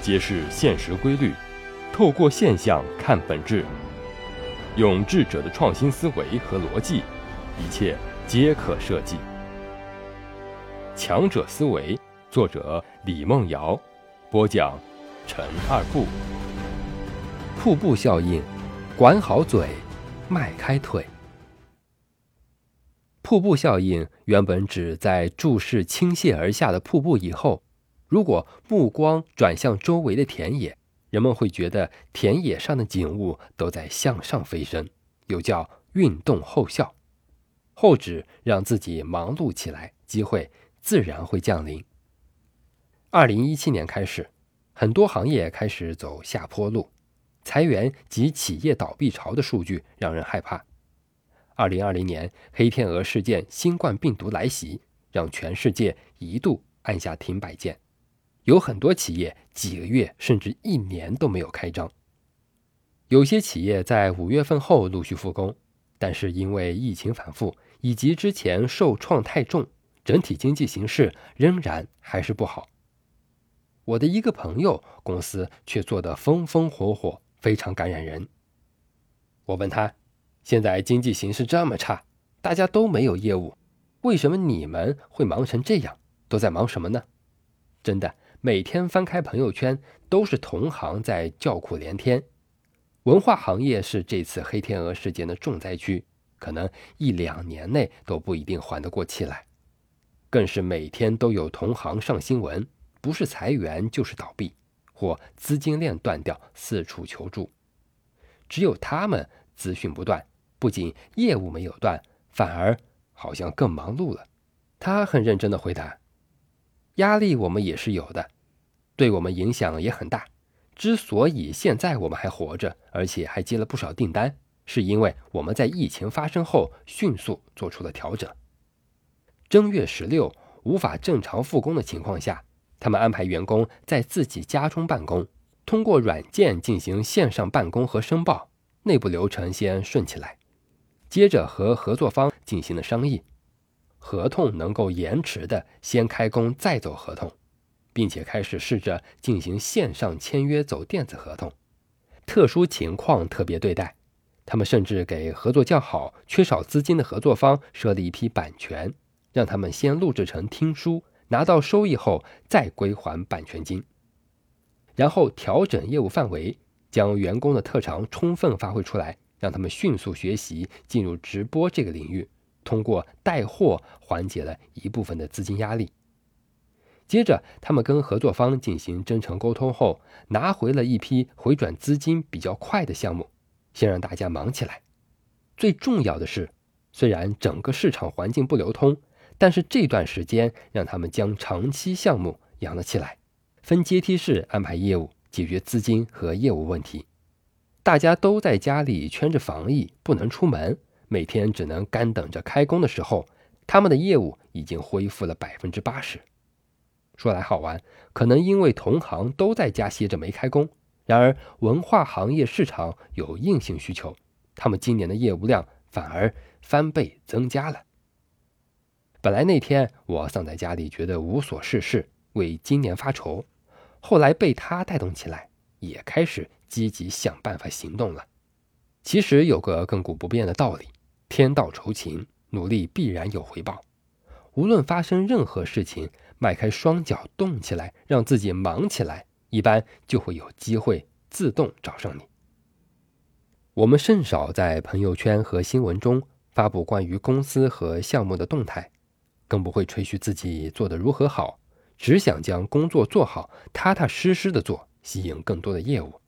揭示现实规律，透过现象看本质，用智者的创新思维和逻辑，一切皆可设计。强者思维，作者李梦瑶，播讲陈二步。瀑布效应，管好嘴，迈开腿。瀑布效应原本指在注视倾泻而下的瀑布以后，如果目光转向周围的田野，人们会觉得田野上的景物都在向上飞升，又叫运动后效。后指让自己忙碌起来，机会自然会降临。二零一七年开始，很多行业开始走下坡路，裁员及企业倒闭潮的数据让人害怕。二零二零年黑天鹅事件，新冠病毒来袭，让全世界一度按下停摆键，有很多企业几个月甚至一年都没有开张。有些企业在五月份后陆续复工，但是因为疫情反复以及之前受创太重，整体经济形势仍然还是不好。我的一个朋友公司却做得风风火火，非常感染人。我问他。现在经济形势这么差，大家都没有业务，为什么你们会忙成这样？都在忙什么呢？真的，每天翻开朋友圈，都是同行在叫苦连天。文化行业是这次黑天鹅事件的重灾区，可能一两年内都不一定缓得过气来。更是每天都有同行上新闻，不是裁员就是倒闭，或资金链断掉，四处求助。只有他们资讯不断。不仅业务没有断，反而好像更忙碌了。他很认真的回答：“压力我们也是有的，对我们影响也很大。之所以现在我们还活着，而且还接了不少订单，是因为我们在疫情发生后迅速做出了调整。正月十六无法正常复工的情况下，他们安排员工在自己家中办公，通过软件进行线上办公和申报，内部流程先顺起来。”接着和合作方进行了商议，合同能够延迟的先开工再走合同，并且开始试着进行线上签约走电子合同。特殊情况特别对待，他们甚至给合作较好、缺少资金的合作方设了一批版权，让他们先录制成听书，拿到收益后再归还版权金。然后调整业务范围，将员工的特长充分发挥出来。让他们迅速学习进入直播这个领域，通过带货缓解了一部分的资金压力。接着，他们跟合作方进行真诚沟通后，拿回了一批回转资金比较快的项目，先让大家忙起来。最重要的是，虽然整个市场环境不流通，但是这段时间让他们将长期项目养了起来，分阶梯式安排业务，解决资金和业务问题。大家都在家里圈着防疫，不能出门，每天只能干等着开工的时候，他们的业务已经恢复了百分之八十。说来好玩，可能因为同行都在家歇着没开工，然而文化行业市场有硬性需求，他们今年的业务量反而翻倍增加了。本来那天我丧在家里，觉得无所事事，为今年发愁，后来被他带动起来，也开始。积极想办法行动了。其实有个亘古不变的道理：天道酬勤，努力必然有回报。无论发生任何事情，迈开双脚动起来，让自己忙起来，一般就会有机会自动找上你。我们甚少在朋友圈和新闻中发布关于公司和项目的动态，更不会吹嘘自己做得如何好，只想将工作做好，踏踏实实的做，吸引更多的业务。